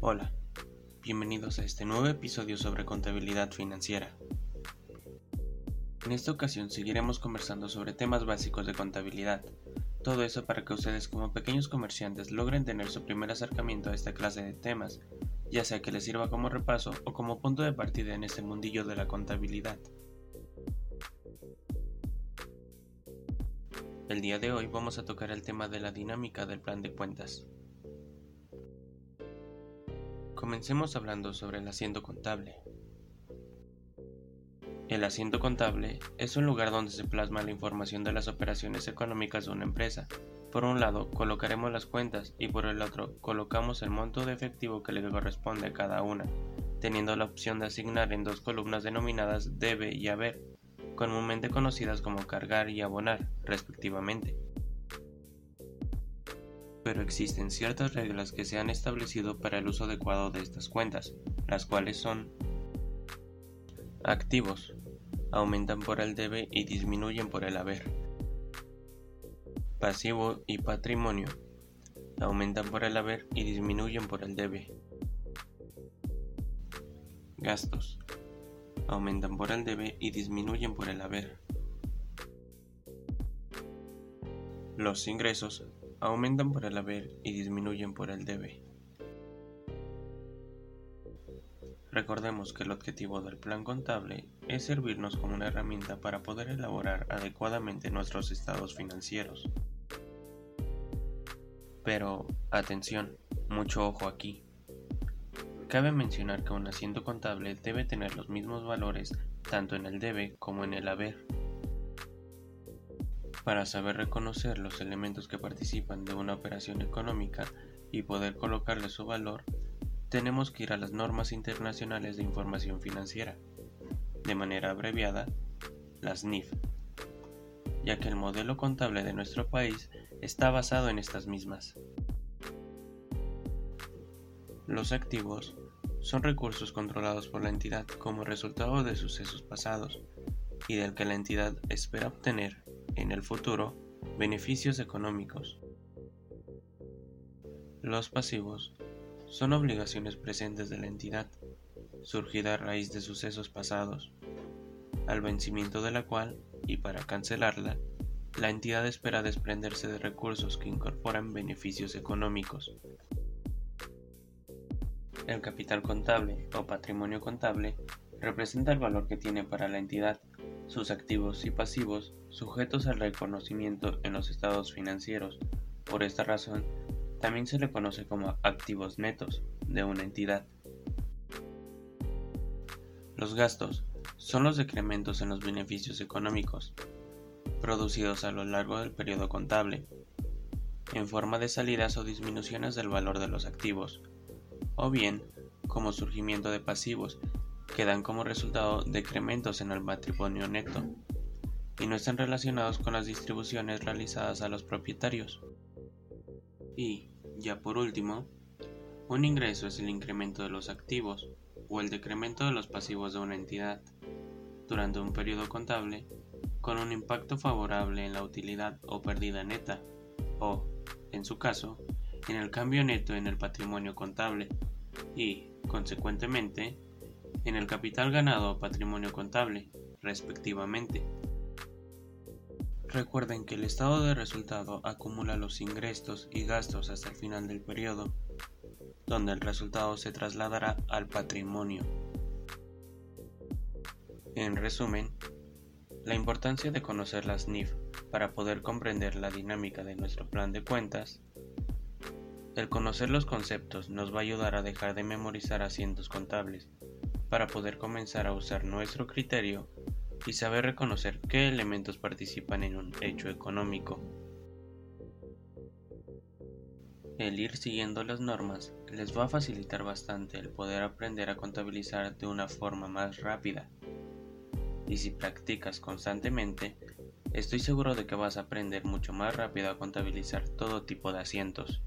Hola, bienvenidos a este nuevo episodio sobre contabilidad financiera. En esta ocasión seguiremos conversando sobre temas básicos de contabilidad, todo eso para que ustedes como pequeños comerciantes logren tener su primer acercamiento a esta clase de temas, ya sea que les sirva como repaso o como punto de partida en este mundillo de la contabilidad. El día de hoy vamos a tocar el tema de la dinámica del plan de cuentas. Comencemos hablando sobre el asiento contable. El asiento contable es un lugar donde se plasma la información de las operaciones económicas de una empresa. Por un lado, colocaremos las cuentas y por el otro, colocamos el monto de efectivo que le corresponde a cada una, teniendo la opción de asignar en dos columnas denominadas debe y haber, comúnmente conocidas como cargar y abonar, respectivamente pero existen ciertas reglas que se han establecido para el uso adecuado de estas cuentas, las cuales son activos, aumentan por el debe y disminuyen por el haber. Pasivo y patrimonio, aumentan por el haber y disminuyen por el debe. Gastos, aumentan por el debe y disminuyen por el haber. Los ingresos aumentan por el haber y disminuyen por el debe. Recordemos que el objetivo del plan contable es servirnos como una herramienta para poder elaborar adecuadamente nuestros estados financieros. Pero, atención, mucho ojo aquí. Cabe mencionar que un asiento contable debe tener los mismos valores tanto en el debe como en el haber. Para saber reconocer los elementos que participan de una operación económica y poder colocarle su valor, tenemos que ir a las normas internacionales de información financiera, de manera abreviada, las NIF, ya que el modelo contable de nuestro país está basado en estas mismas. Los activos son recursos controlados por la entidad como resultado de sucesos pasados y del que la entidad espera obtener en el futuro beneficios económicos. Los pasivos son obligaciones presentes de la entidad, surgida a raíz de sucesos pasados, al vencimiento de la cual, y para cancelarla, la entidad espera desprenderse de recursos que incorporan beneficios económicos. El capital contable o patrimonio contable representa el valor que tiene para la entidad sus activos y pasivos sujetos al reconocimiento en los estados financieros. Por esta razón, también se le conoce como activos netos de una entidad. Los gastos son los decrementos en los beneficios económicos producidos a lo largo del periodo contable, en forma de salidas o disminuciones del valor de los activos, o bien como surgimiento de pasivos que dan como resultado decrementos en el patrimonio neto y no están relacionados con las distribuciones realizadas a los propietarios. Y, ya por último, un ingreso es el incremento de los activos o el decremento de los pasivos de una entidad durante un periodo contable con un impacto favorable en la utilidad o pérdida neta o, en su caso, en el cambio neto en el patrimonio contable y, consecuentemente, en el capital ganado o patrimonio contable, respectivamente. Recuerden que el estado de resultado acumula los ingresos y gastos hasta el final del periodo, donde el resultado se trasladará al patrimonio. En resumen, la importancia de conocer las NIF para poder comprender la dinámica de nuestro plan de cuentas. El conocer los conceptos nos va a ayudar a dejar de memorizar asientos contables para poder comenzar a usar nuestro criterio y saber reconocer qué elementos participan en un hecho económico. El ir siguiendo las normas les va a facilitar bastante el poder aprender a contabilizar de una forma más rápida. Y si practicas constantemente, estoy seguro de que vas a aprender mucho más rápido a contabilizar todo tipo de asientos.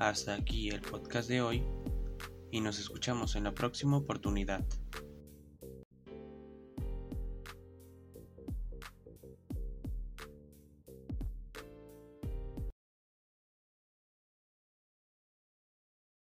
Hasta aquí el podcast de hoy y nos escuchamos en la próxima oportunidad.